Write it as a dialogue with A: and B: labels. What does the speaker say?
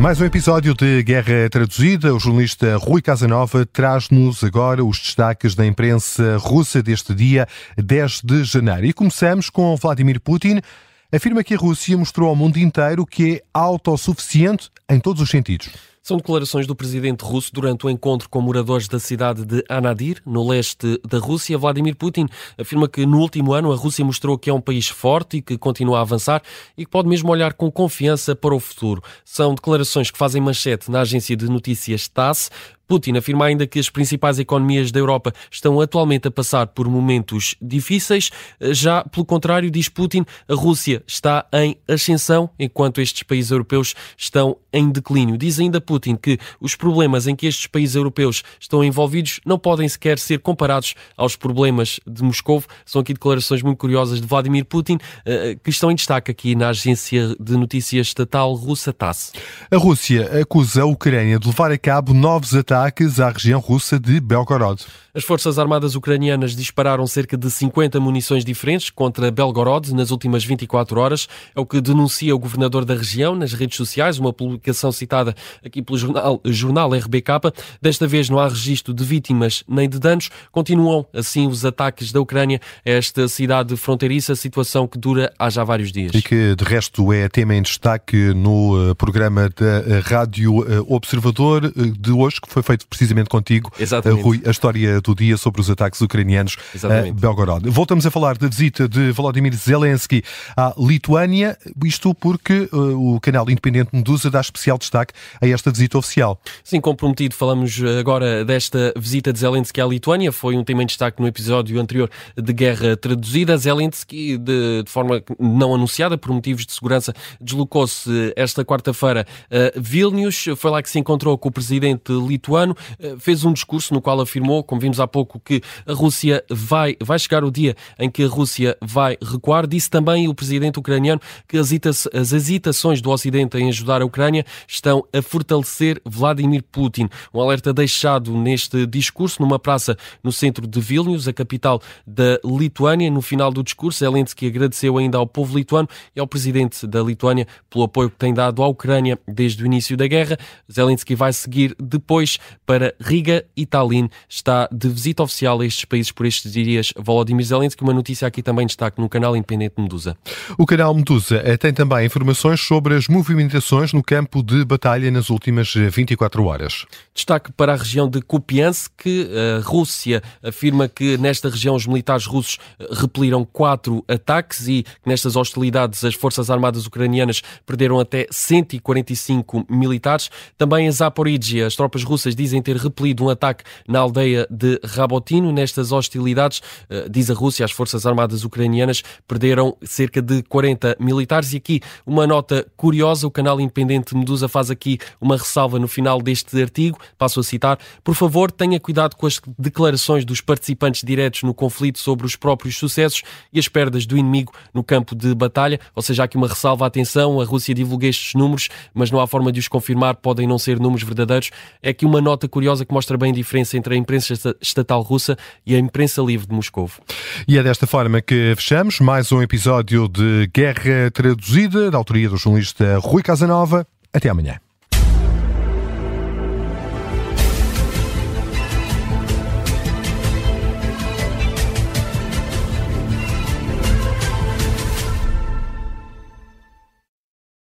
A: Mais um episódio de Guerra Traduzida. O jornalista Rui Casanova traz-nos agora os destaques da imprensa russa deste dia 10 de janeiro. E começamos com Vladimir Putin. Afirma que a Rússia mostrou ao mundo inteiro que é autossuficiente em todos os sentidos.
B: São declarações do presidente russo durante o encontro com moradores da cidade de Anadir, no leste da Rússia. Vladimir Putin afirma que no último ano a Rússia mostrou que é um país forte e que continua a avançar e que pode mesmo olhar com confiança para o futuro. São declarações que fazem manchete na agência de notícias TASS. Putin afirma ainda que as principais economias da Europa estão atualmente a passar por momentos difíceis. Já, pelo contrário, diz Putin, a Rússia está em ascensão, enquanto estes países europeus estão em declínio. Diz ainda Putin que os problemas em que estes países europeus estão envolvidos não podem sequer ser comparados aos problemas de Moscou. São aqui declarações muito curiosas de Vladimir Putin, eh, que estão em destaque aqui na agência de notícias estatal russa TASS.
A: A Rússia acusa a Ucrânia de levar a cabo novos ataques ataques à região russa de Belgorod.
B: As Forças Armadas ucranianas dispararam cerca de 50 munições diferentes contra Belgorod nas últimas 24 horas. É o que denuncia o governador da região nas redes sociais, uma publicação citada aqui pelo jornal, jornal RBK. Desta vez não há registro de vítimas nem de danos. Continuam assim os ataques da Ucrânia a esta cidade fronteiriça, situação que dura há já vários dias.
A: E que, de resto, é tema em destaque no eh, programa da eh, Rádio eh, Observador de hoje, que foi feito precisamente contigo,
B: Exatamente.
A: Rui, a história do dia sobre os ataques ucranianos Exatamente. a Belgorod. Voltamos a falar da visita de Volodymyr Zelensky à Lituânia, isto porque uh, o canal independente Medusa dá especial destaque a esta visita oficial.
B: Sim, comprometido, falamos agora desta visita de Zelensky à Lituânia, foi um tema em destaque no episódio anterior de Guerra Traduzida. Zelensky, de, de forma não anunciada, por motivos de segurança, deslocou-se esta quarta-feira a Vilnius, foi lá que se encontrou com o presidente lituano ano, eh, fez um discurso no qual afirmou, como vimos há pouco, que a Rússia vai, vai chegar o dia em que a Rússia vai recuar. Disse também o presidente ucraniano que as, as hesitações do Ocidente em ajudar a Ucrânia estão a fortalecer Vladimir Putin. Um alerta deixado neste discurso numa praça no centro de Vilnius, a capital da Lituânia. No final do discurso, Zelensky agradeceu ainda ao povo lituano e ao presidente da Lituânia pelo apoio que tem dado à Ucrânia desde o início da guerra. Zelensky vai seguir depois para Riga e Tallinn. Está de visita oficial a estes países por estes dias Volodymyr Zelensky. Uma notícia aqui também destaque no canal independente Medusa.
A: O canal Medusa eh, tem também informações sobre as movimentações no campo de batalha nas últimas 24 eh, horas.
B: Destaque para a região de Kupiansk. A Rússia afirma que nesta região os militares russos eh, repeliram quatro ataques e que nestas hostilidades as forças armadas ucranianas perderam até 145 militares. Também em Zaporizhia, as tropas russas dizem ter repelido um ataque na aldeia de Rabotino. Nestas hostilidades, eh, diz a Rússia, as forças armadas ucranianas perderam cerca de 40 militares. E aqui uma nota curiosa: o canal independente Medusa faz aqui uma ressalva no final deste artigo. Passo a citar: Por favor, tenha cuidado com as declarações dos participantes diretos no conflito sobre os próprios sucessos e as perdas do inimigo no campo de batalha. Ou seja, há aqui uma ressalva, atenção, a Rússia divulga estes números, mas não há forma de os confirmar, podem não ser números verdadeiros. É aqui uma nota curiosa que mostra bem a diferença entre a imprensa estatal russa e a imprensa livre de Moscou.
A: E é desta forma que fechamos mais um episódio de Guerra Traduzida, da autoria do jornalista Rui Casanova. Até amanhã.